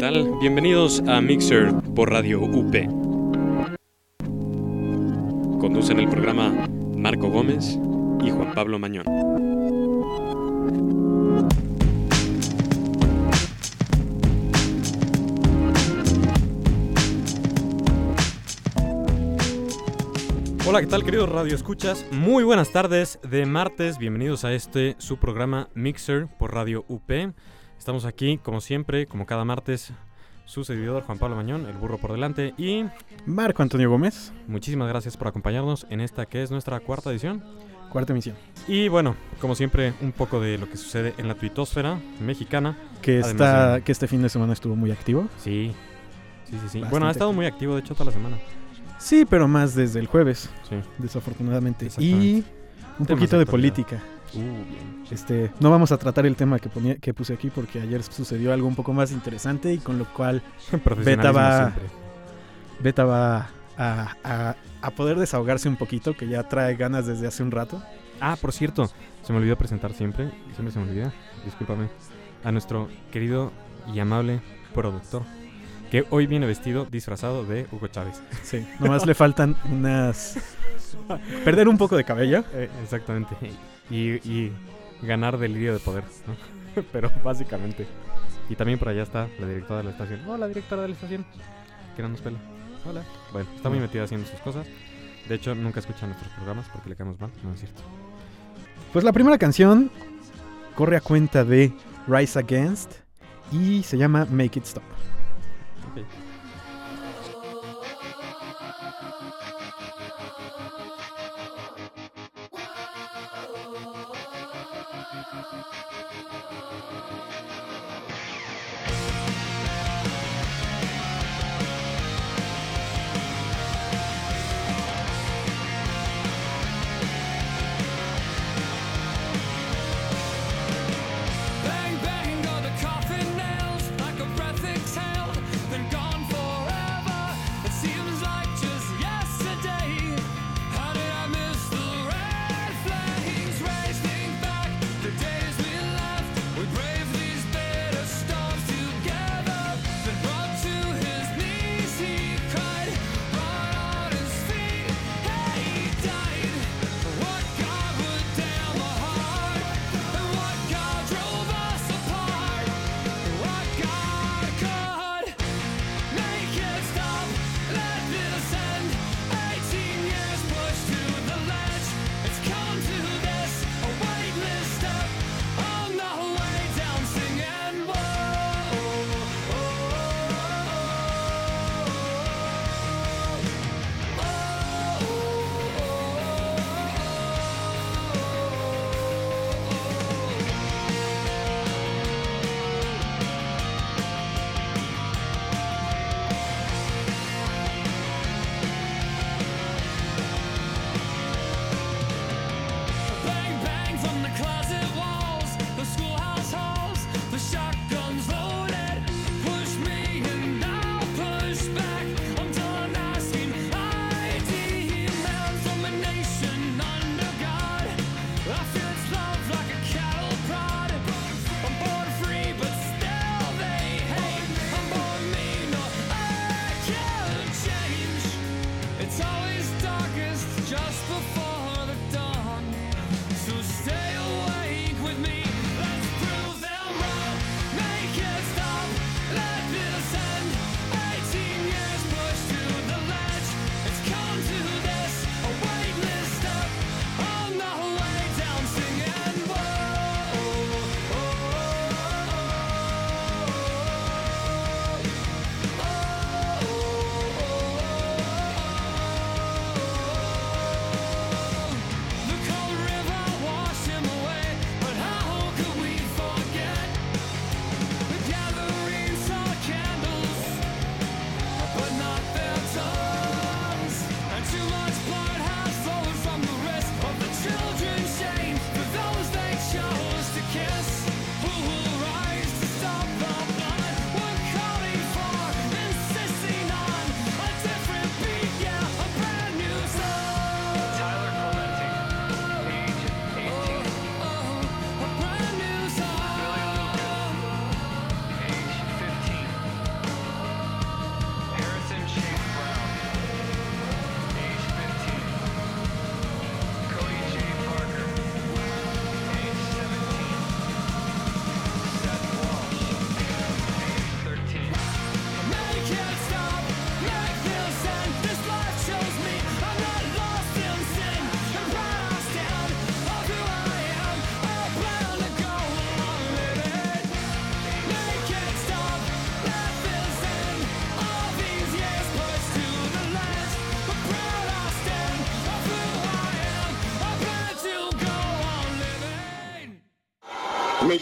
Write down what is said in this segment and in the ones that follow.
tal? Bienvenidos a Mixer por Radio UP. Conducen el programa Marco Gómez y Juan Pablo Mañón. Hola, ¿qué tal queridos Radio Escuchas? Muy buenas tardes de martes, bienvenidos a este su programa Mixer por Radio UP. Estamos aquí como siempre, como cada martes, su servidor Juan Pablo Mañón, el burro por delante y Marco Antonio Gómez, muchísimas gracias por acompañarnos en esta que es nuestra cuarta edición. cuarta emisión. Y bueno, como siempre, un poco de lo que sucede en la tuitosfera mexicana. Que, Además está, de- que este fin de semana estuvo muy activo. Sí, sí, sí, sí. Bueno, ha estado muy activo, de hecho, toda la semana. Sí, pero más desde el jueves, Sí. desafortunadamente. Y un Temas poquito de de política. Uh, bien. Este, no vamos a tratar el tema que, ponía, que puse aquí porque ayer sucedió algo un poco más interesante y con lo cual Profesionalismo va-. Beta va a, a- a poder desahogarse un poquito, que ya trae ganas desde hace un rato. Ah, por cierto, se me olvidó presentar siempre, siempre se me olvida, discúlpame, a nuestro querido y amable productor, que hoy viene vestido, disfrazado de Hugo Chávez. Sí, nomás le faltan unas... Perder un poco de cabello. Eh, exactamente. Y, y ganar delirio de poder, ¿no? Pero básicamente. Y también por allá está la directora de la estación. Hola, directora de la estación. Que no nos pela. Hola. Bueno, está muy metida haciendo sus cosas. De hecho, nunca escucha nuestros programas porque le caemos mal. No es cierto. Pues la primera canción corre a cuenta de Rise Against y se llama Make It Stop.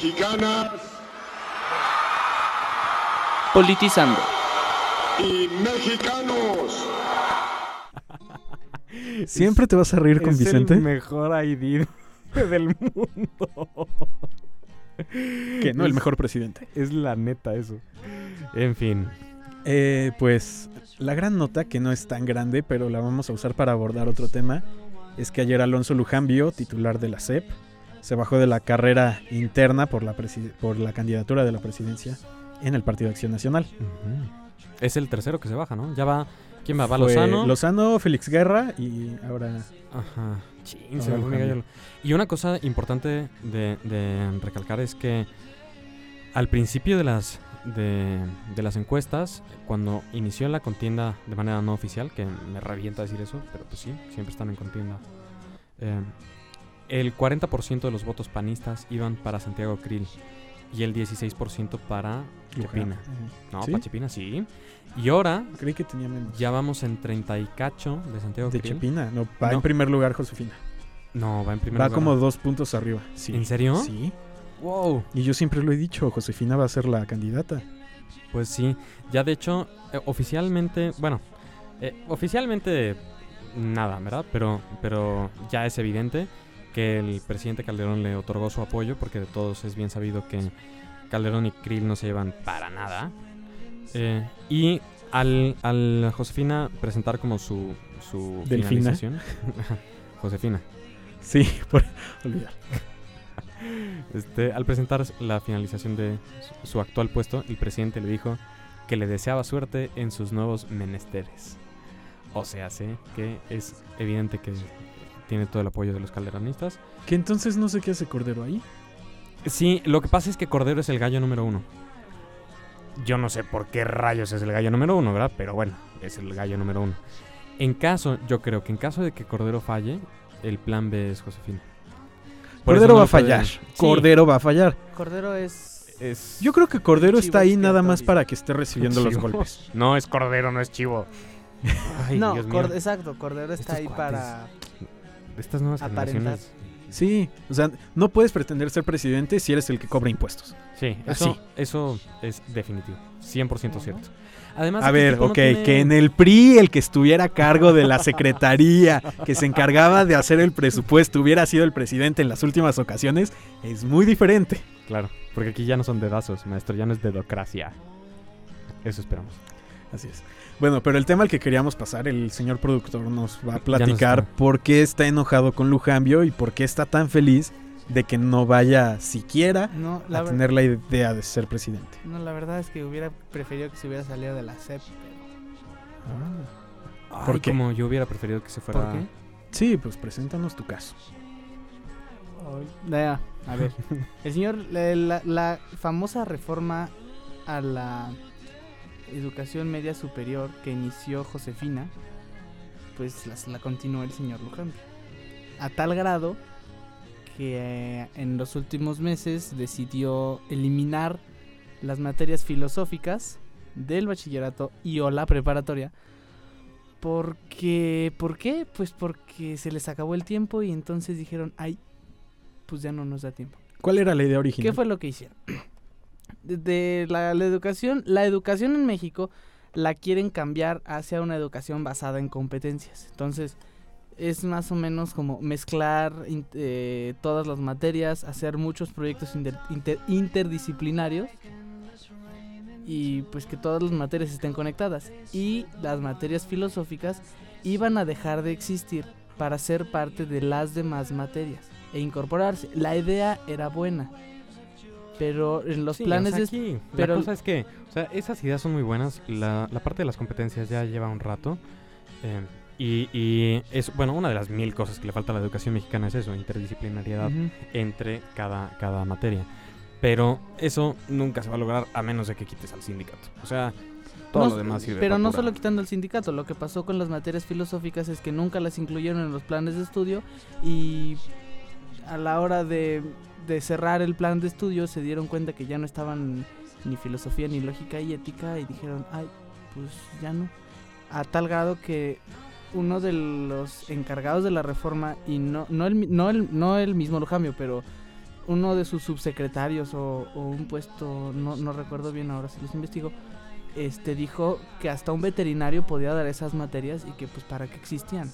Mexicanas Politizando. y mexicanos. ¿Siempre te vas a reír con es Vicente? el mejor ID del mundo. Que no, el Es- mejor presidente. Es la neta eso. En fin. Eh, pues la gran nota, que no es tan grande, pero la vamos a usar para abordar otro tema, es que ayer Alonso Lujambio, titular de la CEP, se bajó de la carrera interna por la, por la candidatura de la presidencia en el Partido Acción Nacional. Es el tercero que se baja, ¿no? Ya va. ¿Quién va? Va Fue Lozano. Lozano, Félix Guerra y ahora... Ajá. Ahora me. Y una cosa importante de, de recalcar es que al principio de las de, de las encuestas, cuando inició la contienda de manera no oficial, que me revienta decir eso, pero pues sí, siempre están en contienda. eh, el 40% de los votos panistas iban para Santiago Krill y el 16% para Chepina. No, ¿Sí? para Chepina sí. Y ahora Creí que tenía menos. ya vamos en 30 y cacho de Santiago de Krill. Chepina, no, va No. en primer lugar Josefina. No, va en primer Va lugar. como dos puntos arriba. Sí. ¿En serio? Sí. Wow. Y yo siempre lo he dicho, Josefina va a ser la candidata. Pues sí, ya de hecho, eh, oficialmente, bueno, eh, oficialmente nada, ¿verdad? Pero, pero ya es evidente que el presidente Calderón le otorgó su apoyo, porque de todos es bien sabido que Calderón y Krill no se llevan para nada. Eh, y al, al Josefina presentar como su, su Delfina. finalización. Josefina. Sí, por olvidar. Este, al presentar la finalización de su, su actual puesto, el presidente le dijo que le deseaba suerte en sus nuevos menesteres. O sea, sé que es evidente que tiene todo el apoyo de los calderonistas. Que entonces no sé qué hace Cordero ahí. Sí, lo que pasa es que Cordero es el gallo número uno. Yo no sé por qué rayos es el gallo número uno, ¿verdad? Pero bueno, es el gallo número uno. En caso, yo creo que en caso de que Cordero falle, el plan B es Josefina. Por Cordero no va a fallar. Sí, Cordero va a fallar. Cordero es. es- Yo creo que Cordero está ahí nada más para que esté recibiendo los golpes. No es cordero, no es chivo. Ay, no, Dios mío. Exacto, Cordero está Estos ahí cuates. para. Estas nuevas aparentar. generaciones. Sí, o sea, no puedes pretender ser presidente si eres el que cobra impuestos. Sí, eso, Así. eso es definitivo. 100% cierto. Además, A ver, no ok, tiene- que en el PRI el que estuviera a cargo de la secretaría, que se encargaba de hacer el presupuesto, hubiera sido el presidente en las últimas ocasiones, es muy diferente. Claro, porque aquí ya no son dedazos, maestro, ya no es dedocracia. Eso esperamos. Así es. Bueno, pero el tema al que queríamos pasar, el señor productor nos va a platicar por qué está enojado con Lujambio y por qué está tan feliz de que no vaya siquiera No a ver- tener la idea de ser presidente. no, la verdad es que hubiera preferido que se hubiera salido de la CEP. ¿Por Ay, qué? Como yo hubiera preferido que se pero- fuera. ¿Por qué? Sí, pues preséntanos tu caso. Ya, a ver. El señor, la, la- la famosa reforma a la educación media superior que inició Josefina, pues las- la, continuó el señor Lujambio. A tal grado que eh, en los últimos meses decidió eliminar las materias filosóficas del bachillerato y o la preparatoria. Porque, ¿por qué? Pues porque se les acabó el tiempo y entonces dijeron, ay, pues ya no nos da tiempo. ¿Cuál era la idea original? ¿Qué fue lo que hicieron? De, la, educación, la educación en México la quieren cambiar hacia una educación basada en competencias. Entonces, es más o menos como mezclar eh, todas las materias, hacer muchos proyectos inter- inter- interdisciplinarios y pues que todas las materias estén conectadas. Y las materias filosóficas iban a dejar de existir para ser parte de las demás materias e incorporarse. La idea era buena, pero en los Sí, planes o sea, de aquí, pero- La cosa es que, o sea, esas ideas son muy buenas. La, la parte de las competencias ya lleva un rato. eh, y, y es, bueno, una de las mil cosas que le falta a la educación mexicana es eso, interdisciplinariedad entre cada, cada materia. Pero eso nunca se va a lograr a menos de que quites al sindicato. O sea, todo No lo demás sirve Pero no solo quitando el sindicato, lo que pasó con las materias filosóficas es que nunca las incluyeron en los planes de estudio y a la hora de, de cerrar el plan de estudio se dieron cuenta que ya no estaban ni filosofía ni lógica y ética y dijeron, ay, pues ya no. A tal grado que uno de los encargados de la reforma y no, no, el, no, el, no el mismo Lujambio, pero uno de sus subsecretarios o, o un puesto, no, no recuerdo bien ahora si los investigo, este dijo que hasta un veterinario podía dar esas materias y que pues para qué existían.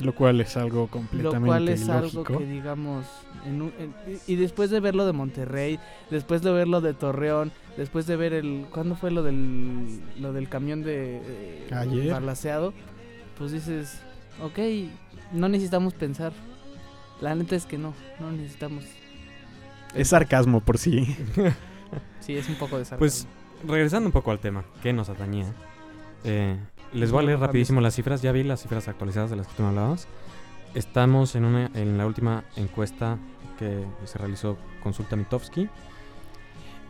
Lo cual es algo Lo completamente cual es algo que digamos, en un- en- y después de ver lo de Monterrey, después de ver lo de Torreón, después de ver el, ¿cuándo fue lo del, lo del camión de eh, Ayer. balaceado? Pues dices, ok, no necesitamos pensar. La neta es que no, no necesitamos. Es sarcasmo por sí. Sí, es un poco de sarcasmo. Pues regresando un poco al tema que nos atañía, eh, les voy a leer rapidísimo las cifras. Ya vi las cifras actualizadas de las que tú me hablabas. Estamos en, una, en la última encuesta que se realizó Consulta Mitofsky.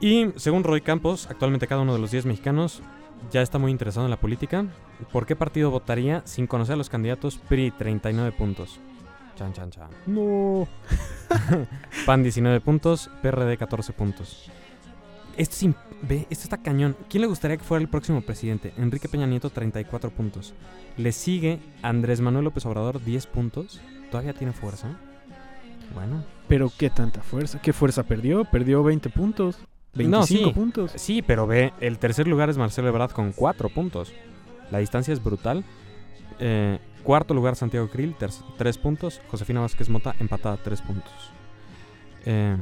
Y según Roy Campos, actualmente cada uno de los 10 mexicanos ya está muy interesado en la política. ¿Por qué partido votaría sin conocer a los candidatos? PRI 39 puntos. Chan, chan, chan. No. PAN 19 puntos, PRD 14 puntos. Esto, es im- ve, esto está cañón. ¿Quién le gustaría que fuera el próximo presidente? Enrique Peña Nieto 34 puntos. Le sigue Andrés Manuel López Obrador 10 puntos. ¿Todavía tiene fuerza? Bueno. Pero qué tanta fuerza. ¿Qué fuerza perdió? Perdió 20 puntos. 25 No, sí. puntos. Sí, pero ve, el tercer lugar es Marcelo Ebrard con 4 puntos. La distancia es brutal. Eh, cuarto lugar Santiago Krill, 3 puntos. Josefina Vázquez Mota empatada 3 puntos. Eh,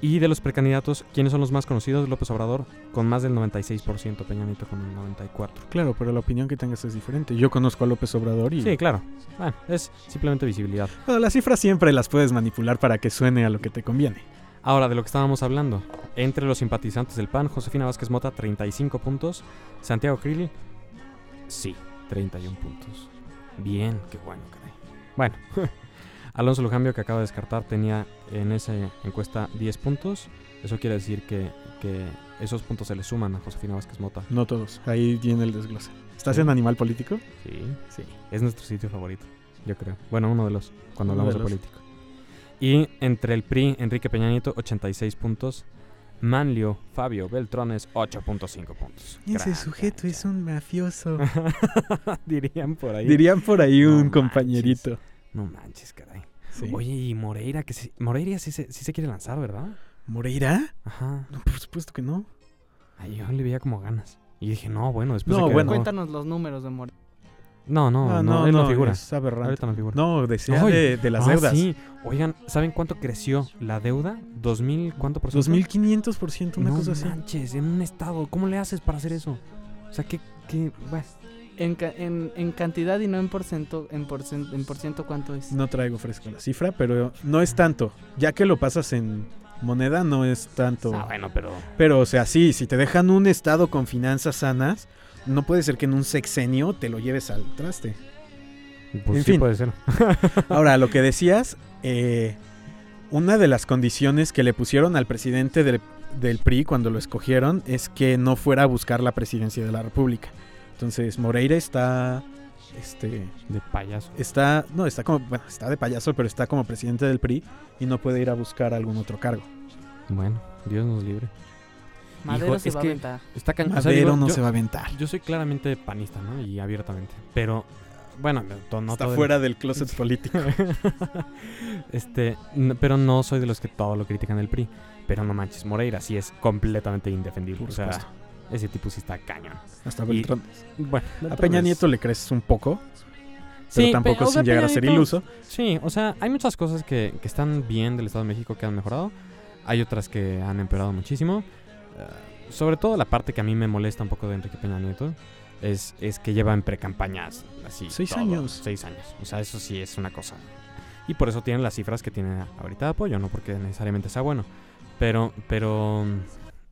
y de los precandidatos, ¿quiénes son los más conocidos? López Obrador con más del 96%, Peña Nieto con el 94%. Claro, pero la opinión que tengas es diferente. Yo conozco a López Obrador y... Sí, claro. Bueno, es simplemente visibilidad. Bueno, las cifras siempre las puedes manipular para que suene a lo que te conviene. Ahora, de lo que estábamos hablando. Entre los simpatizantes del PAN, Josefina Vázquez Mota, 35 puntos. Santiago Krill, sí, 31 puntos. Bien, qué bueno, caray. Bueno, Alonso Lujambio, que acaba de descartar, tenía en esa encuesta 10 puntos. Eso quiere decir que, que esos puntos se le suman a Josefina Vázquez Mota. No todos. Ahí viene el desglose. ¿Estás Sí. en Animal Político? Sí, Sí. es nuestro sitio favorito, yo creo. Bueno, uno de los, cuando Uno hablamos de político. Y entre el PRI, Enrique Peña Nieto, 86 puntos. Manlio, Fabio Beltrones, 8.5 puntos. Gran cancha. un mafioso. Dirían por ahí. Dirían por ahí No un manches. compañerito. No manches, caray. Sí. Oye, y Moreira, que se- Moreira sí se, sí se quiere lanzar, ¿verdad? ¿Moreira? Ajá. No, por supuesto que no. Ay, yo le veía como ganas. Y dije, no, bueno, después No, de que bueno. Cuéntanos los números de More. No, no, no, él no, figura. es. Ahorita no figura. No, decía de, de las Ah, deudas. sí. Oigan, ¿saben cuánto creció la deuda? ¿2000? ¿Cuánto por ciento? 2500%, una no cosa así. manches, en un estado. ¿Cómo le haces para hacer eso? O sea, ¿qué? qué bueno, En, en, en cantidad y no en porcento, en, porcen- en por ciento cuánto es. No traigo fresco la cifra, pero no es tanto. Ya que lo pasas en moneda, no es tanto. Ah, bueno, pero... Pero, o sea, sí, si te dejan un estado con finanzas sanas, no puede ser que en un sexenio te lo lleves al traste. Pues En sí fin. puede ser. Ahora, lo que decías, eh, una de las condiciones que le pusieron al presidente del, del PRI cuando lo escogieron es que no fuera a buscar la presidencia de la República. Entonces, Moreira está, este, De payaso. está, no, está como, bueno, está de payaso, pero está como presidente del PRI y no puede ir a buscar algún otro cargo. Bueno, Dios nos libre. Madero Hijo, se es va que- a aventar. Está. O sea, Madero digo, no yo, se va a aventar. yo soy claramente panista, ¿no? Y abiertamente. Pero, bueno, to- no está todo el- fuera del closet político. este, pero no soy de los que todo lo critican del PRI. Pero no manches, Moreira sí es completamente indefendible. Por o sea, supuesto. Ese tipo sí está cañón. Hasta y- Beltrán. Bueno, A Peña es- Nieto le creces un poco, pero Sí, tampoco pe- sin llegar a Peña ser Nieto- iluso. Sí, o sea, hay muchas cosas que, que están bien del Estado de México que han mejorado. Hay otras que han empeorado muchísimo. Eh, sobre todo la parte que a mí me molesta un poco de Enrique Peña Nieto es, es que lleva en precampañas así. Seis todo, años. Seis años. O sea, eso sí es una cosa. Y por eso tienen las cifras que tiene ahorita de apoyo, no porque necesariamente sea bueno. Pero, pero,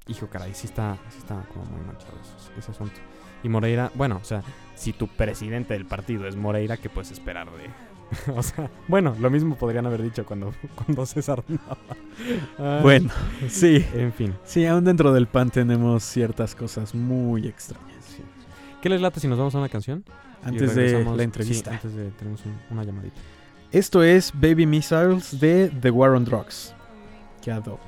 hijo, caray, sí está, sí está como muy manchado ese, ese asunto. Y Moreira, bueno, o sea, si tu presidente del partido es Moreira, ¿qué puedes esperar de...? o sea, bueno, lo mismo podrían haber dicho cuando, cuando César Nava. Bueno, sí. En fin, Sí, aún dentro del PAN tenemos ciertas cosas muy extrañas. sí. ¿Qué les late si nos vamos a una canción? Antes de la sí, entrevista. antes de tenemos un- una llamadita. Esto es Baby Missiles de The War on Drugs. Que ad hoc.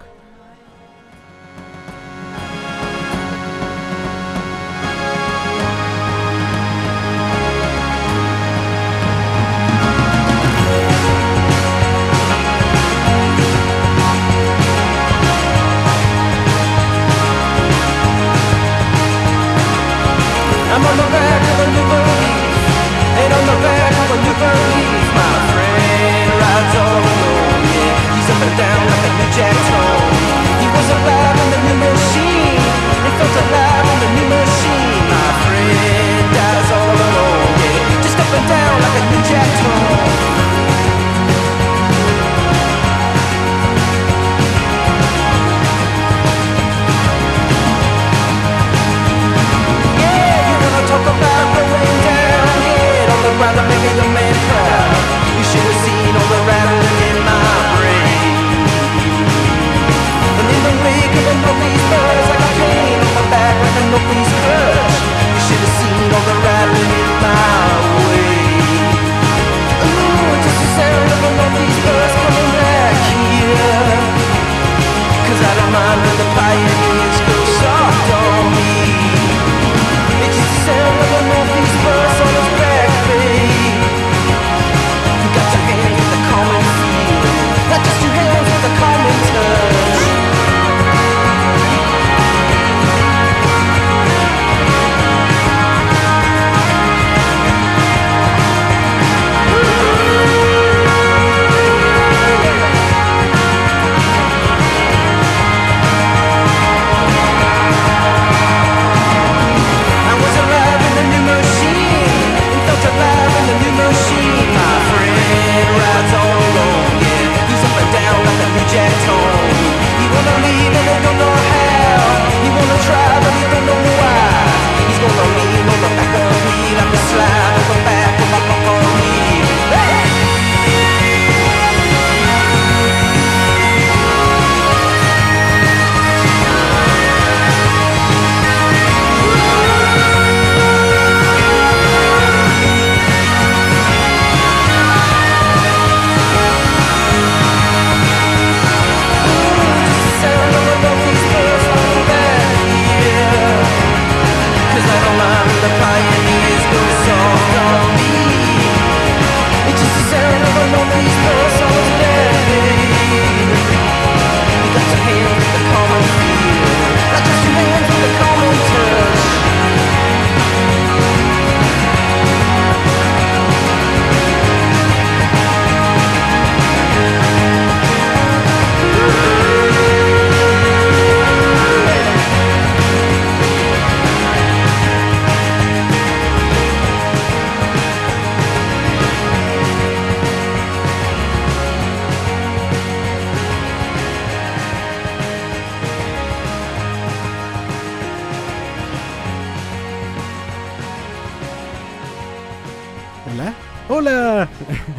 ¡Hola! ¡Hola!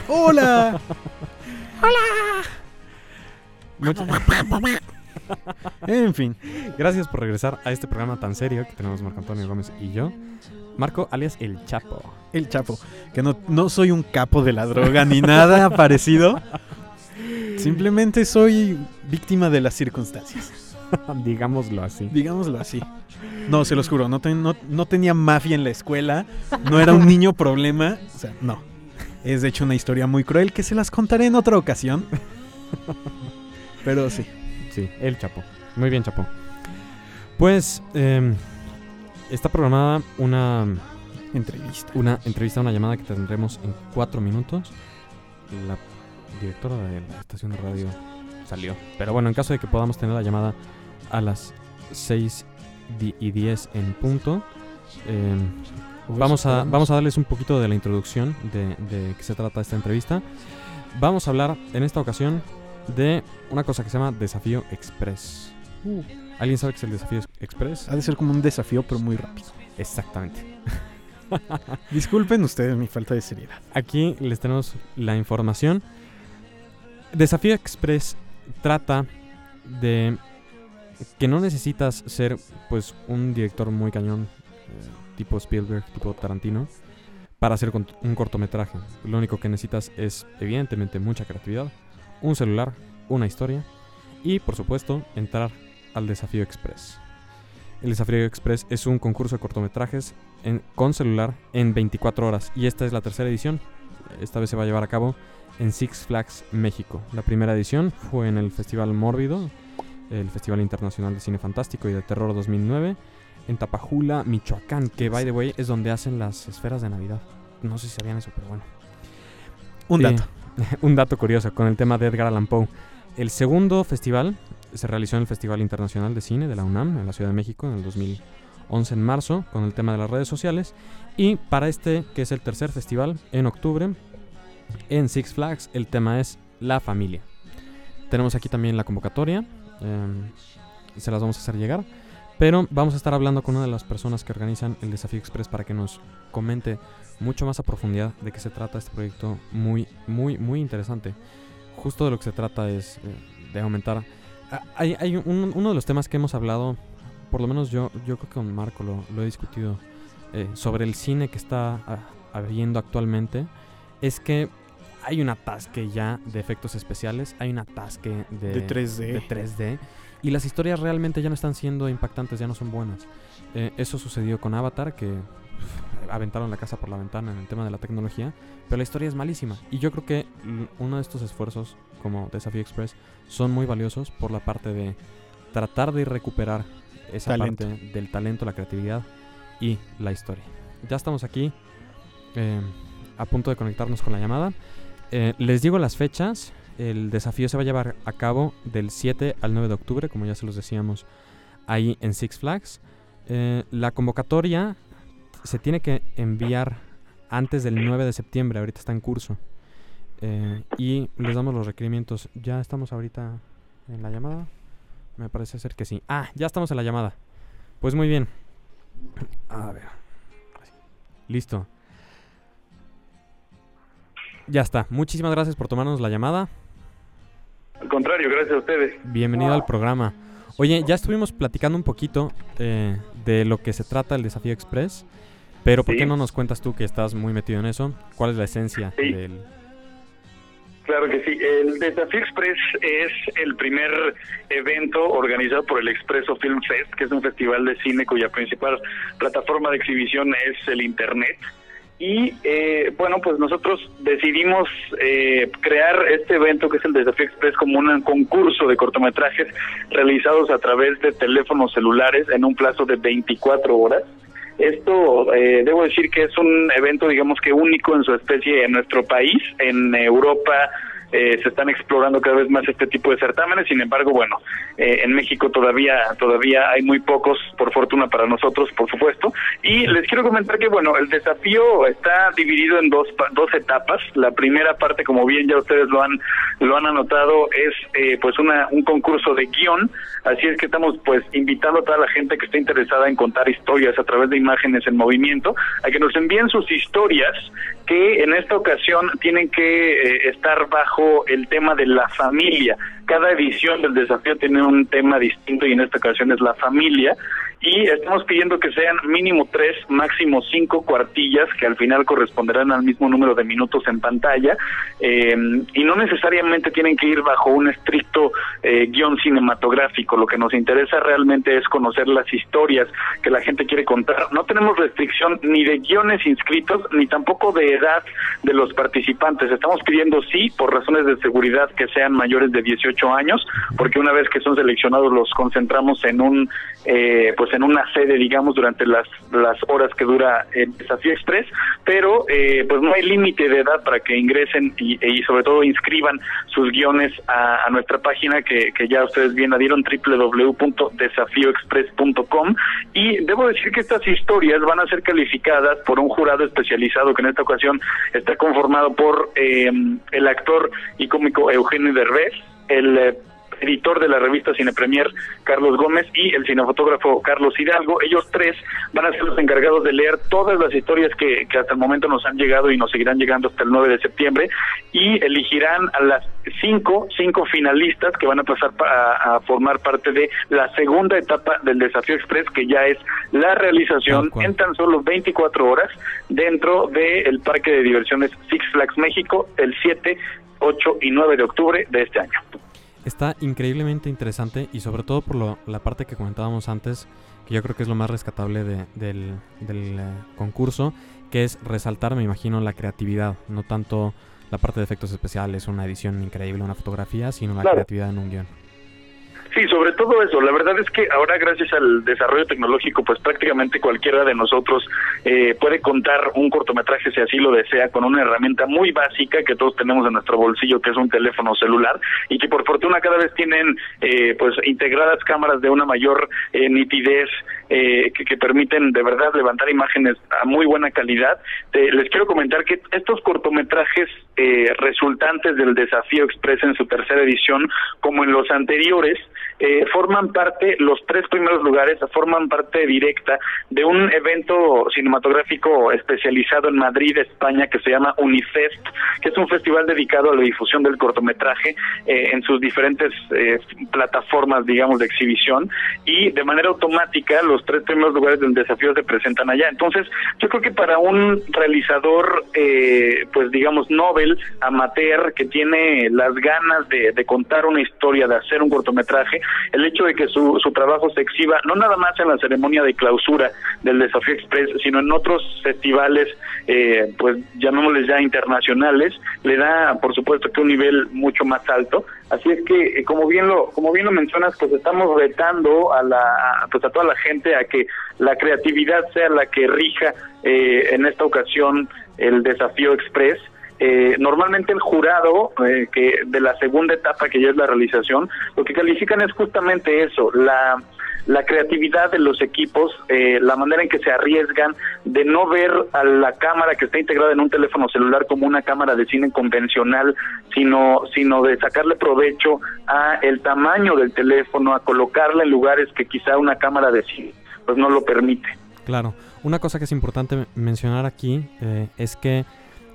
Muchas En fin, gracias por regresar a este programa tan serio que tenemos Marco Antonio Gómez y yo. Marco, alias El Chapo. el Chapo. Que no, no soy un capo de la droga ni nada parecido. Simplemente soy víctima de las circunstancias. Digámoslo así. Digámoslo así. No, se los juro, no, ten- no, no tenía mafia en la escuela, no era un niño problema, o sea, no. Es de hecho una historia muy cruel que se las contaré en otra ocasión. Pero sí. Sí, El Chapo. Muy bien, Chapo. Pues em, está programada una, Entrevista. una entrevista, una llamada que tendremos en cuatro minutos. La directora de la estación de radio salió. Pero bueno, en caso de que podamos tener la llamada a las 6 di- y 10 en punto, em, Vamos a, vamos a darles un poquito de la introducción de, de qué se trata esta entrevista. Vamos a hablar en esta ocasión de una cosa que se llama Desafío Express. Uh. ¿Alguien sabe qué es el Desafío Express? Ha de ser como un desafío, pero muy rápido. Exactamente. Disculpen ustedes mi falta de seriedad. Aquí les tenemos la información. Desafío Express trata de que no necesitas ser pues un director muy cañón, eh, tipo Spielberg, tipo Tarantino, para hacer un cortometraje. Lo único que necesitas es evidentemente mucha creatividad, un celular, una historia y por supuesto entrar al Desafío Express. El Desafío Express es un concurso de cortometrajes en- con celular en 24 horas y esta es la tercera edición. Esta vez se va a llevar a cabo en Six Flags México. La primera edición fue en el Festival Mórbido, el Festival Internacional de Cine Fantástico y de Terror 2009, en Tapajula, Michoacán, que by the way es donde hacen las esferas de Navidad. No sé si sabían eso, pero bueno. Un Eh, dato. un dato curioso con el tema de Edgar Allan Poe. El segundo festival se realizó en el Festival Internacional de Cine de la UNAM en la Ciudad de México en el 2011 en marzo con el tema de las redes sociales y para este que es el tercer festival en octubre en Six Flags el tema es la familia. Tenemos aquí también la convocatoria, em, se las vamos a hacer llegar, pero vamos a estar hablando con una de las personas que organizan el Desafío Express para que nos comente mucho más a profundidad de qué se trata este proyecto muy, muy, muy interesante. Justo de lo que se trata es eh, de aumentar. Ah, Hay, hay un- uno de los temas que hemos hablado, por lo menos yo, yo creo que con Marco lo, lo he discutido, eh, sobre el cine que está ah, habiendo actualmente, es que hay un atasque ya de efectos especiales, hay un atasque de, De 3D. de 3D, y las historias realmente ya no están siendo impactantes, ya no son buenas. Eh, eso sucedió con Avatar, que aventaron la casa por la ventana en el tema de la tecnología, pero la historia es malísima. Y yo creo que uno de estos esfuerzos, como Desafío Express, son muy valiosos por la parte de tratar de recuperar esa Talento. parte del talento, la creatividad y la historia. Ya estamos aquí eh, a punto de conectarnos con la llamada. Eh, les digo las fechas. El desafío se va a llevar a cabo del 7 al 9 de octubre, como ya se los decíamos, ahí en Six Flags. Eh, la convocatoria se tiene que enviar antes del 9 de septiembre, ahorita está en curso. Eh, y les damos los requerimientos. ¿Ya estamos ahorita en la llamada? Me parece ser que sí. Ah, ya estamos en la llamada. Pues muy bien. A ver. Listo. Ya está. Muchísimas gracias por tomarnos la llamada. Al contrario, gracias a ustedes. Bienvenido al programa. Oye, ya estuvimos platicando un poquito eh, de lo que se trata el Desafío Express, pero ¿por Sí. qué no nos cuentas tú que estás muy metido en eso? ¿Cuál es la esencia Sí. del... Claro que sí. El Desafío Express es el primer evento organizado por el Expreso Film Fest, que es un festival de cine cuya principal plataforma de exhibición es el Internet. Y eh, bueno, pues nosotros decidimos eh, crear este evento que es el Desafío Express como un concurso de cortometrajes realizados a través de teléfonos celulares en un plazo de 24 horas. Esto, eh, debo decir que es un evento, digamos que único en su especie en nuestro país. En Europa eh, se están explorando cada vez más este tipo de certámenes. Sin embargo, bueno, eh, en México todavía todavía hay muy pocos, por fortuna para nosotros, por supuesto. Y les quiero comentar que, bueno, el desafío está dividido en dos, dos etapas. La primera parte, como bien ya ustedes lo han lo han anotado, es eh, pues una, un concurso de guion, así es que estamos pues invitando a toda la gente que esté interesada en contar historias a través de imágenes en movimiento, a que nos envíen sus historias que en esta ocasión tienen que eh, estar bajo el tema de la familia. Cada edición del desafío tiene un tema distinto y en esta ocasión es la familia y estamos pidiendo que sean mínimo tres, máximo cinco cuartillas que al final corresponderán al mismo número de minutos en pantalla eh, y no necesariamente tienen que ir bajo un estricto eh, guion cinematográfico. Lo que nos interesa realmente es conocer las historias que la gente quiere contar. No tenemos restricción ni de guiones inscritos ni tampoco de edad de los participantes. Estamos pidiendo sí, por razones de seguridad, que sean mayores de 18 años, porque una vez que son seleccionados los concentramos en un eh, pues en una sede, digamos, durante las, las horas que dura el Desafío Express, pero eh, pues no hay límite de edad para que ingresen y, sobre todo inscriban sus guiones a, a nuestra página que, que, ya ustedes bien la dieron, www.desafioexpress.com y debo decir que estas historias van a ser calificadas por un jurado especializado que en esta ocasión está conformado por eh, el actor y cómico Eugenio Derbez, el eh, editor de la revista Cine Premier, Carlos Gómez, y el cinefotógrafo Carlos Hidalgo. Ellos tres van a ser los encargados de leer todas las historias que, que hasta el momento nos han llegado y nos seguirán llegando hasta el 9 de septiembre y elegirán a las cinco, cinco finalistas que van a pasar a, a formar parte de la segunda etapa del Desafío Express, que ya es la realización en tan solo 24 horas dentro del Parque de Diversiones Six Flags México el 7, 8 y 9 de octubre de este año. Está increíblemente interesante y sobre todo por lo, la parte que comentábamos antes, que yo creo que es lo más rescatable de, del, del uh, concurso, que es resaltar, me imagino, la creatividad, no tanto la parte de efectos especiales, una edición increíble, una fotografía, sino la Claro. creatividad en un guion. Sí, sobre todo eso. La verdad es que ahora gracias al desarrollo tecnológico, pues prácticamente cualquiera de nosotros eh, puede contar un cortometraje si así lo desea con una herramienta muy básica que todos tenemos en nuestro bolsillo, que es un teléfono celular y que por fortuna cada vez tienen eh, pues integradas cámaras de una mayor eh, nitidez eh, que, que permiten de verdad levantar imágenes a muy buena calidad. Les quiero comentar que estos cortometrajes eh, resultantes del Desafío Express en su tercera edición, como en los anteriores, eh, forman parte, los tres primeros lugares forman parte directa de un evento cinematográfico especializado en Madrid, España, que se llama Unifest, que es un festival dedicado a la difusión del cortometraje eh, en sus diferentes eh, plataformas, digamos, de exhibición, y de manera automática los tres primeros lugares del desafío se presentan allá. Entonces, yo creo que para un realizador, eh, pues digamos, Nobel, amateur, que tiene las ganas de, de contar una historia, de hacer un cortometraje, el hecho de que su, su trabajo se exhiba no nada más en la ceremonia de clausura del Desafío Express, sino en otros festivales, eh, pues llamémosles ya internacionales, le da, por supuesto, que un nivel mucho más alto. Así es que, eh, como bien lo, como bien lo mencionas, pues estamos retando a la, pues a toda la gente a que la creatividad sea la que rija eh, en esta ocasión el Desafío Express. Eh, normalmente el jurado eh, que de la segunda etapa que ya es la realización lo que califican es justamente eso la la creatividad de los equipos, eh, la manera en que se arriesgan de no ver a la cámara que está integrada en un teléfono celular como una cámara de cine convencional, sino sino de sacarle provecho a el tamaño del teléfono, a colocarla en lugares que quizá una cámara de cine pues no lo permite. Claro, una cosa que es importante mencionar aquí eh, es que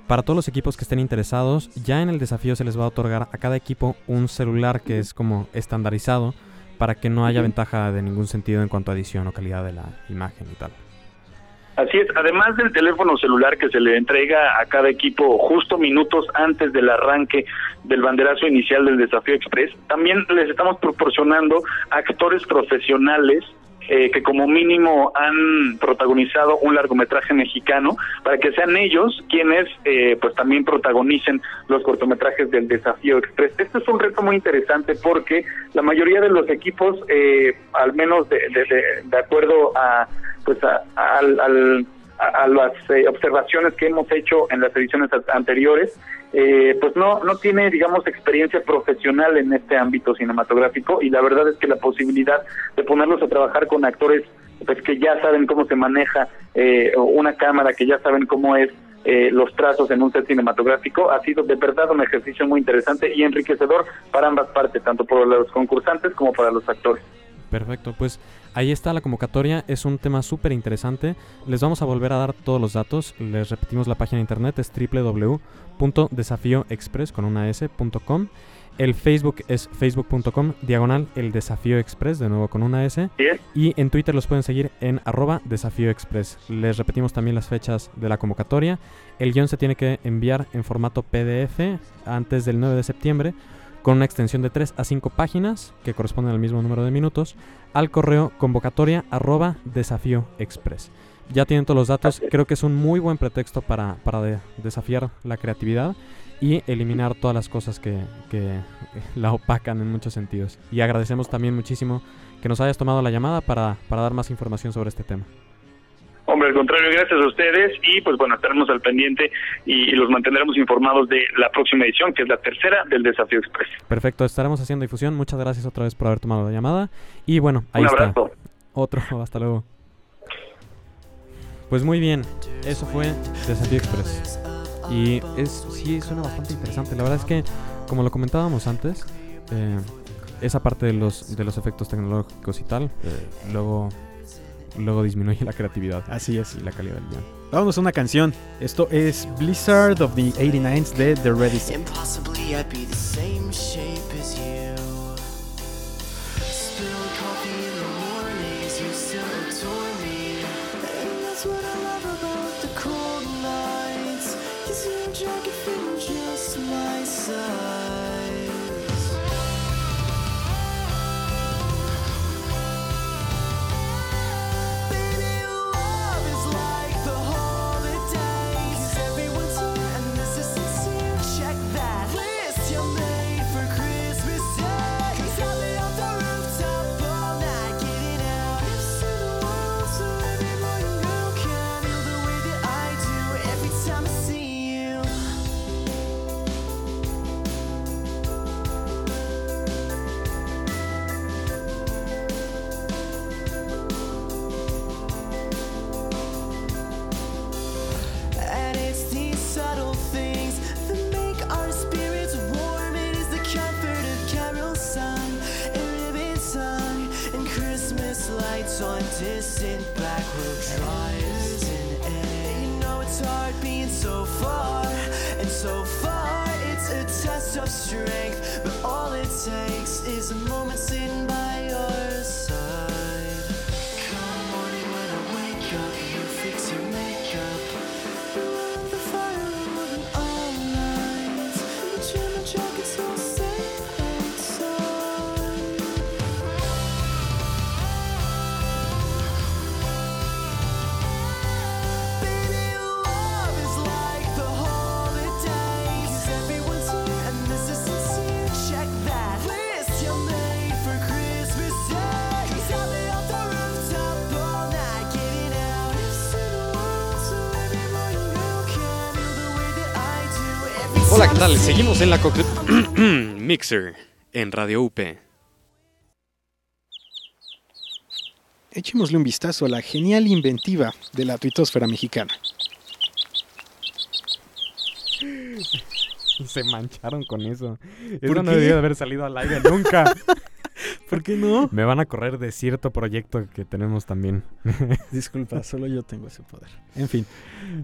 para todos los equipos que estén interesados, ya en el desafío se les va a otorgar a cada equipo un celular que es como estandarizado para que no haya ventaja de ningún sentido en cuanto a edición o calidad de la imagen y tal. Así es, además del teléfono celular que se le entrega a cada equipo justo minutos antes del arranque del banderazo inicial del Desafío Express, también les estamos proporcionando actores profesionales eh, que como mínimo han protagonizado un largometraje mexicano para que sean ellos quienes eh, pues también protagonicen los cortometrajes del Desafío Express. Este es un reto muy interesante porque la mayoría de los equipos, eh, al menos de, acuerdo a pues a, al, a las eh, observaciones que hemos hecho en las ediciones anteriores, eh, pues no no tiene digamos experiencia profesional en este ámbito cinematográfico y la verdad es que la posibilidad de ponerlos a trabajar con actores pues que ya saben cómo se maneja eh, una cámara que ya saben cómo es eh, los trazos en un set cinematográfico. Ha sido de verdad un ejercicio muy interesante y enriquecedor para ambas partes, tanto por los concursantes como para los actores. Perfecto, pues ahí está la convocatoria, es un tema súper interesante. Les vamos a volver a dar todos los datos. Les repetimos la página de internet, es www.desafioexpress con una s.com. El Facebook es facebook.com diagonal el desafío express, de nuevo con una S. Y en Twitter los pueden seguir en arroba desafío express. Les repetimos también las fechas de la convocatoria. El guion se tiene que enviar en formato PDF antes del 9 de septiembre con una extensión de 3 a 5 páginas que corresponden al mismo número de minutos al correo convocatoria arroba desafío express. Ya tienen todos los datos, creo que es un muy buen pretexto para, para de- desafiar la creatividad y eliminar todas las cosas que, que la opacan en muchos sentidos. Y agradecemos también muchísimo que nos hayas tomado la llamada para, para dar más información sobre este tema. Hombre, al contrario, gracias a ustedes y pues bueno, estaremos al pendiente y, y los mantendremos informados de la próxima edición, que es la tercera del Desafío Express. Perfecto, estaremos haciendo difusión. Muchas gracias otra vez por haber tomado la llamada. Y bueno, ahí Un está. abrazo. Otro, hasta luego. Pues muy bien, eso fue Desafío Express. Y es, sí, suena bastante interesante. La verdad es que, como lo comentábamos antes, eh, esa parte de los, de los efectos tecnológicos y tal, eh, luego, luego disminuye la creatividad Así es. y la calidad del guion. Vámonos a una canción. Esto es Blizzard of the 89s de The Ready Set. On distant back road drives. And you know it's hard being so far and so far. It's a test of strength, but all it takes is a moment sitting by see Seguimos en la Mixer en Radio UP. Echémosle un vistazo a la genial inventiva de la tuitosfera mexicana. Se mancharon con eso. ¿Por Eso no qué? debió de haber salido al aire nunca. ¿Por qué no? Me van a correr de cierto proyecto que tenemos también. Disculpa, solo yo tengo ese poder. En fin,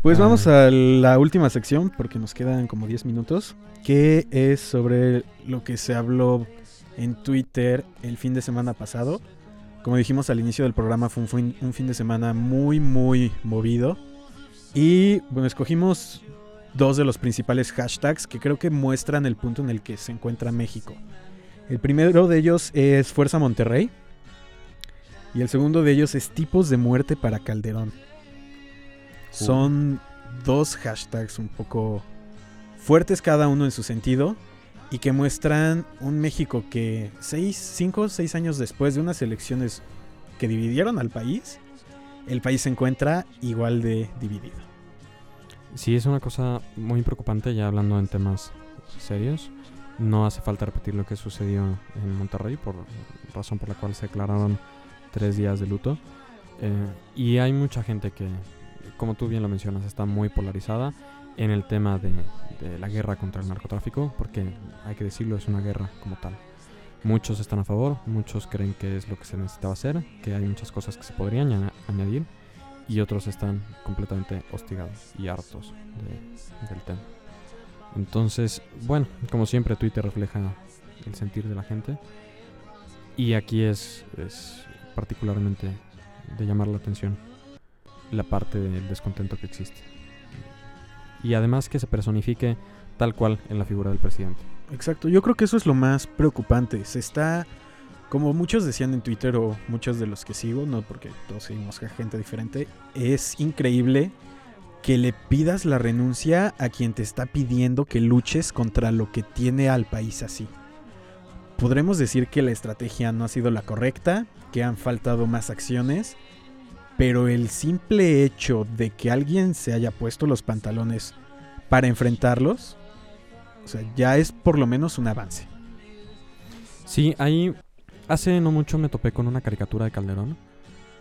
pues vamos a la última sección porque nos quedan como 10 minutos, que es sobre lo que se habló en Twitter el fin de semana pasado. Como dijimos al inicio del programa, fue un fin, un fin de semana muy, muy movido. Y bueno, escogimos dos de los principales hashtags que creo que muestran el punto en el que se encuentra México. El primero de ellos es Fuerza Monterrey. Y el segundo de ellos es tipos de muerte para Calderón. Son dos hashtags un poco fuertes cada uno en su sentido y que muestran un México que seis, cinco o seis años después de unas elecciones que dividieron al país, el país se encuentra igual de dividido. Sí, es una cosa muy preocupante ya hablando en temas serios. No hace falta repetir lo que sucedió en Monterrey, por razón por la cual se declararon tres días de luto. Eh, y hay mucha gente que, como tú bien lo mencionas, está muy polarizada en el tema de, la guerra contra el narcotráfico, porque hay que decirlo, es una guerra como tal. Muchos están a favor, muchos creen que es lo que se necesitaba hacer, que hay muchas cosas que se podrían aña- añadir, y otros están completamente hostigados y hartos de- del tema. Entonces, bueno, como siempre, Twitter refleja el sentir de la gente, y aquí es, particularmente de llamar la atención la parte del descontento que existe. Y además que se personifique tal cual en la figura del presidente. Exacto, yo creo que eso es lo más preocupante. Se está, como muchos decían en Twitter o muchos de los que sigo, no porque todos seguimos gente diferente, es increíble que le pidas la renuncia a quien te está pidiendo que luches contra lo que tiene al país así. Podremos decir que la estrategia no ha sido la correcta, que han faltado más acciones, pero el simple hecho de que alguien se haya puesto los pantalones para enfrentarlos, o sea, ya es por lo menos un avance. Sí, ahí hace no mucho me topé con una caricatura de Calderón.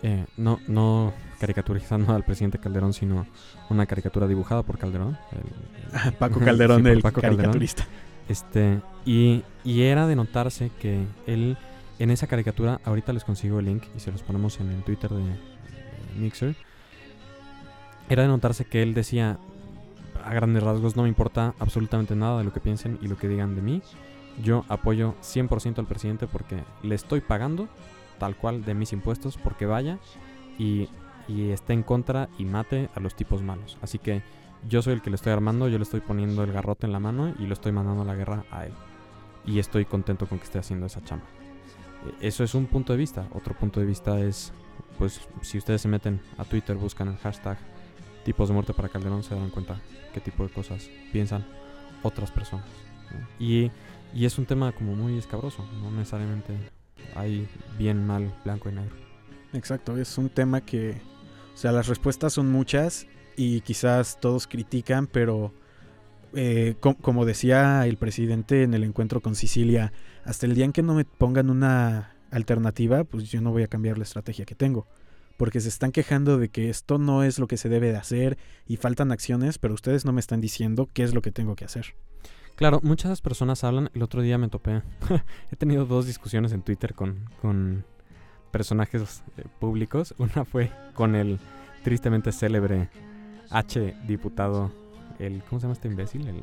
Eh, no, no caricaturizando al presidente Calderón, sino una caricatura dibujada por Calderón. el- el- Paco Calderón, Sí, el Paco Calderón. caricaturista. Este, y, y era de notarse que él, en esa caricatura, ahorita les consigo el link y se los ponemos en el Twitter de, de Mixer. Era de notarse que él decía, a grandes rasgos, no me importa absolutamente nada de lo que piensen y lo que digan de mí. Yo apoyo 100% al presidente porque le estoy pagando, tal cual, de mis impuestos, porque vaya y, y esté en contra y mate a los tipos malos. Así que yo soy el que le estoy armando, yo le estoy poniendo el garrote en la mano y lo estoy mandando a la guerra a él. Y estoy contento con que esté haciendo esa chamba. E- Eso es un punto de vista. Otro punto de vista es, pues, si ustedes se meten a Twitter, buscan el hashtag tipos de muerte para Calderón, se darán cuenta qué tipo de cosas piensan otras personas. Y, y es un tema como muy escabroso, no necesariamente hay bien, mal, blanco y negro. Exacto, es un tema que, sea, las respuestas son muchas y quizás todos critican, pero eh, co- como decía el presidente en el encuentro con Sicilia, hasta el día en que no me pongan una alternativa, pues yo no voy a cambiar la estrategia que tengo. Porque se están quejando de que esto no es lo que se debe de hacer y faltan acciones, pero ustedes no me están diciendo qué es lo que tengo que hacer. Claro, muchas personas hablan. El otro día me topé. He tenido dos discusiones en Twitter con, con personajes eh, públicos. Una fue con el tristemente célebre H diputado. El, ¿Cómo se llama este imbécil? El,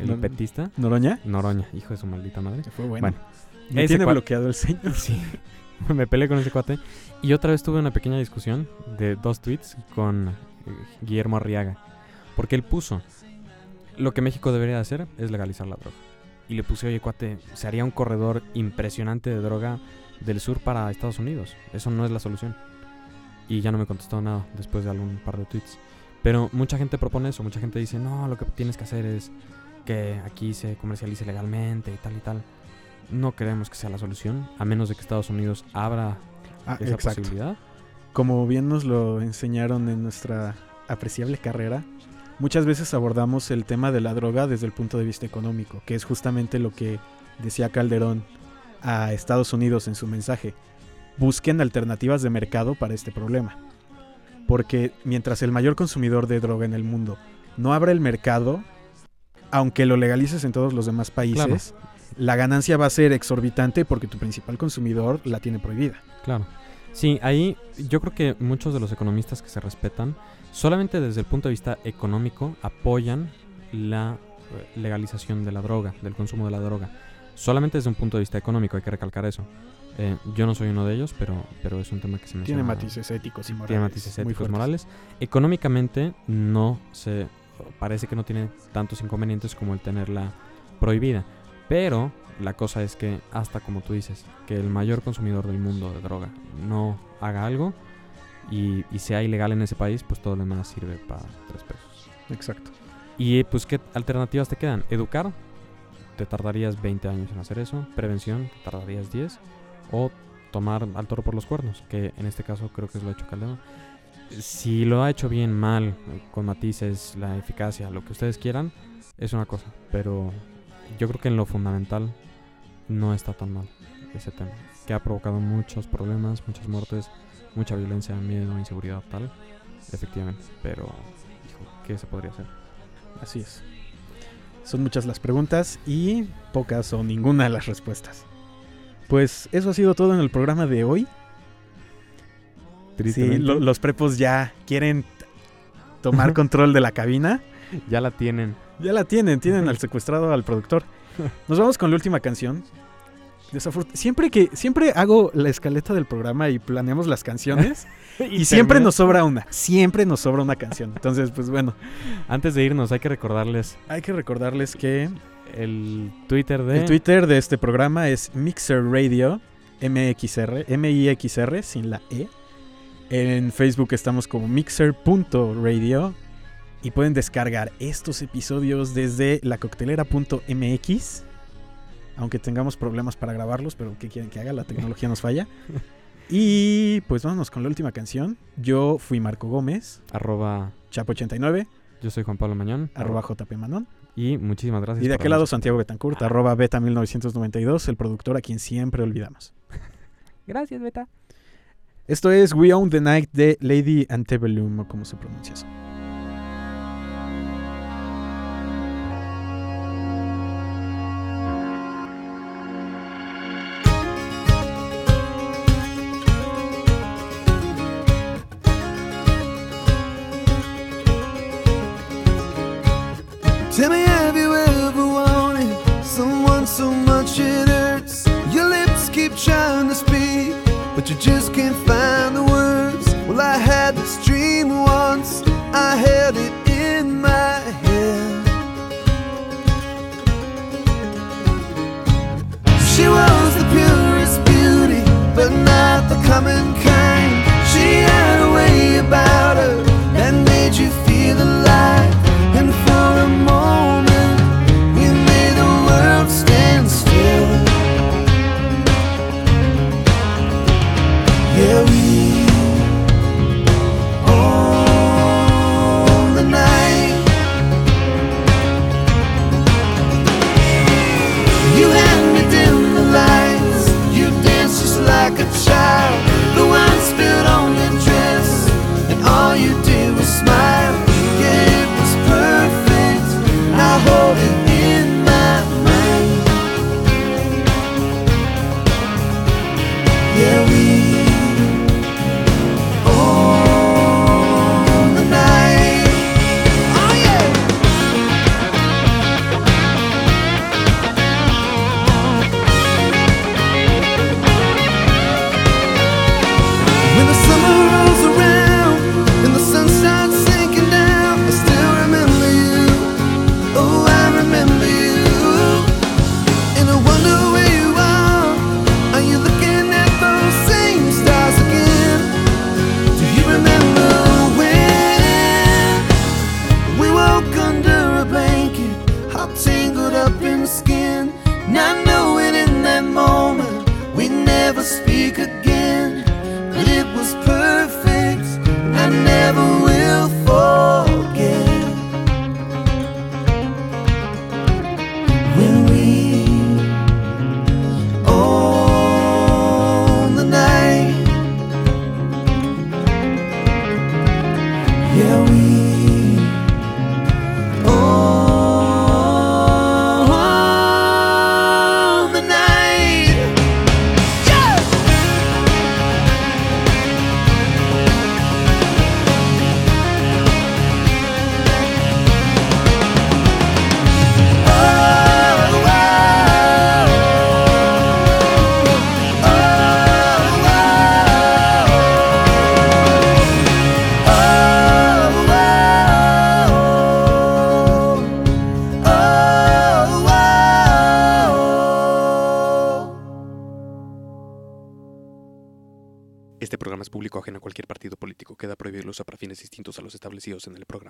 el No- petista. ¿Noroña? Noroña, hijo de su maldita madre. Se fue bueno. Bueno, Me tiene bloqueado el señor. Sí. me peleé con ese cuate. Y otra vez tuve una pequeña discusión de dos tweets con eh, Guillermo Arriaga. Porque él puso, lo que México debería hacer es legalizar la droga. Y le puse, oye cuate, se haría un corredor impresionante de droga del sur para Estados Unidos. Eso no es la solución. Y ya no me contestó nada después de algún par de tweets. Pero mucha gente propone eso, mucha gente dice, no, lo que tienes que hacer es que aquí se comercialice legalmente y tal y tal. No creemos que sea la solución, a menos de que Estados Unidos abra Ah, esa exacto. posibilidad. Como bien nos lo enseñaron en nuestra apreciable carrera, muchas veces abordamos el tema de la droga desde el punto de vista económico, que es justamente lo que decía Calderón a Estados Unidos en su mensaje. Busquen alternativas de mercado para este problema. Porque mientras el mayor consumidor de droga en el mundo no abra el mercado, aunque lo legalices en todos los demás países, la ganancia va a ser exorbitante porque tu principal consumidor la tiene prohibida. Claro. Sí, ahí yo creo que muchos de los economistas que se respetan, solamente desde el punto de vista económico, apoyan la eh, legalización de la droga, del consumo de la droga. Solamente desde un punto de vista económico, hay que recalcar eso. Eh, yo no soy uno de ellos, pero, pero es un tema que se menciona. Tiene matices éticos y morales. tiene matices éticos fuertes. morales. Económicamente no se parece que no tiene tantos inconvenientes como el tenerla prohibida. Pero la cosa es que hasta como tú dices, que el mayor consumidor del mundo de droga no haga algo y, y sea ilegal en ese país, pues todo lo demás sirve para tres pesos. Exacto. Y pues qué alternativas te quedan? Educar, te tardarías 20 años en hacer eso. Prevención, te tardarías 10. O tomar al toro por los cuernos, que en este caso creo que es lo ha hecho Calderón. Si lo ha hecho bien, mal, con matices, la eficacia, lo que ustedes quieran, es una cosa. Pero yo creo que en lo fundamental no está tan mal ese tema. Que ha provocado muchos problemas, muchas muertes, mucha violencia, miedo, inseguridad, tal. efectivamente. Pero, ¿qué se podría hacer? Así es. Son muchas las preguntas y pocas o ninguna las respuestas. Pues eso ha sido todo en el programa de hoy. Sí, lo- los prepos ya quieren tomar control de la cabina. ya la tienen. Ya la tienen, tienen al secuestrado al productor. Nos vamos con la última canción. Siempre que siempre hago la escaleta del programa y planeamos las canciones y, siempre termina- nos sobra una, siempre nos sobra una canción. Entonces, pues bueno, Antes de irnos, hay que recordarles hay que recordarles que el Twitter de... el Twitter de este programa es Mixer Radio MXR, M-I-X-R sin la E. En Facebook estamos como mixer.radio y pueden descargar estos episodios desde lacoctelera.mx. Aunque tengamos problemas para grabarlos, pero ¿qué quieren que haga? La tecnología nos falla. Y pues vámonos con la última canción. Yo fui Marco Gómez, Arroba... Chapo89, Yo soy Juan Pablo Mañón. arroba JP Manon. Y muchísimas gracias. Y de aquel lado Santiago Betancourt, Ah. arroba beta1992, el productor a quien siempre olvidamos. Gracias, Beta. Esto es We Own the Night de Lady Antebellum, o como se pronuncia eso. Tell me, have you ever wanted someone so much it hurts? Your lips keep trying to speak, but you just can't find the words. Well, I had this dream once, I had it in my head. She was the purest beauty, but not the common kind. She had a way about para fines distintos a los establecidos en el programa.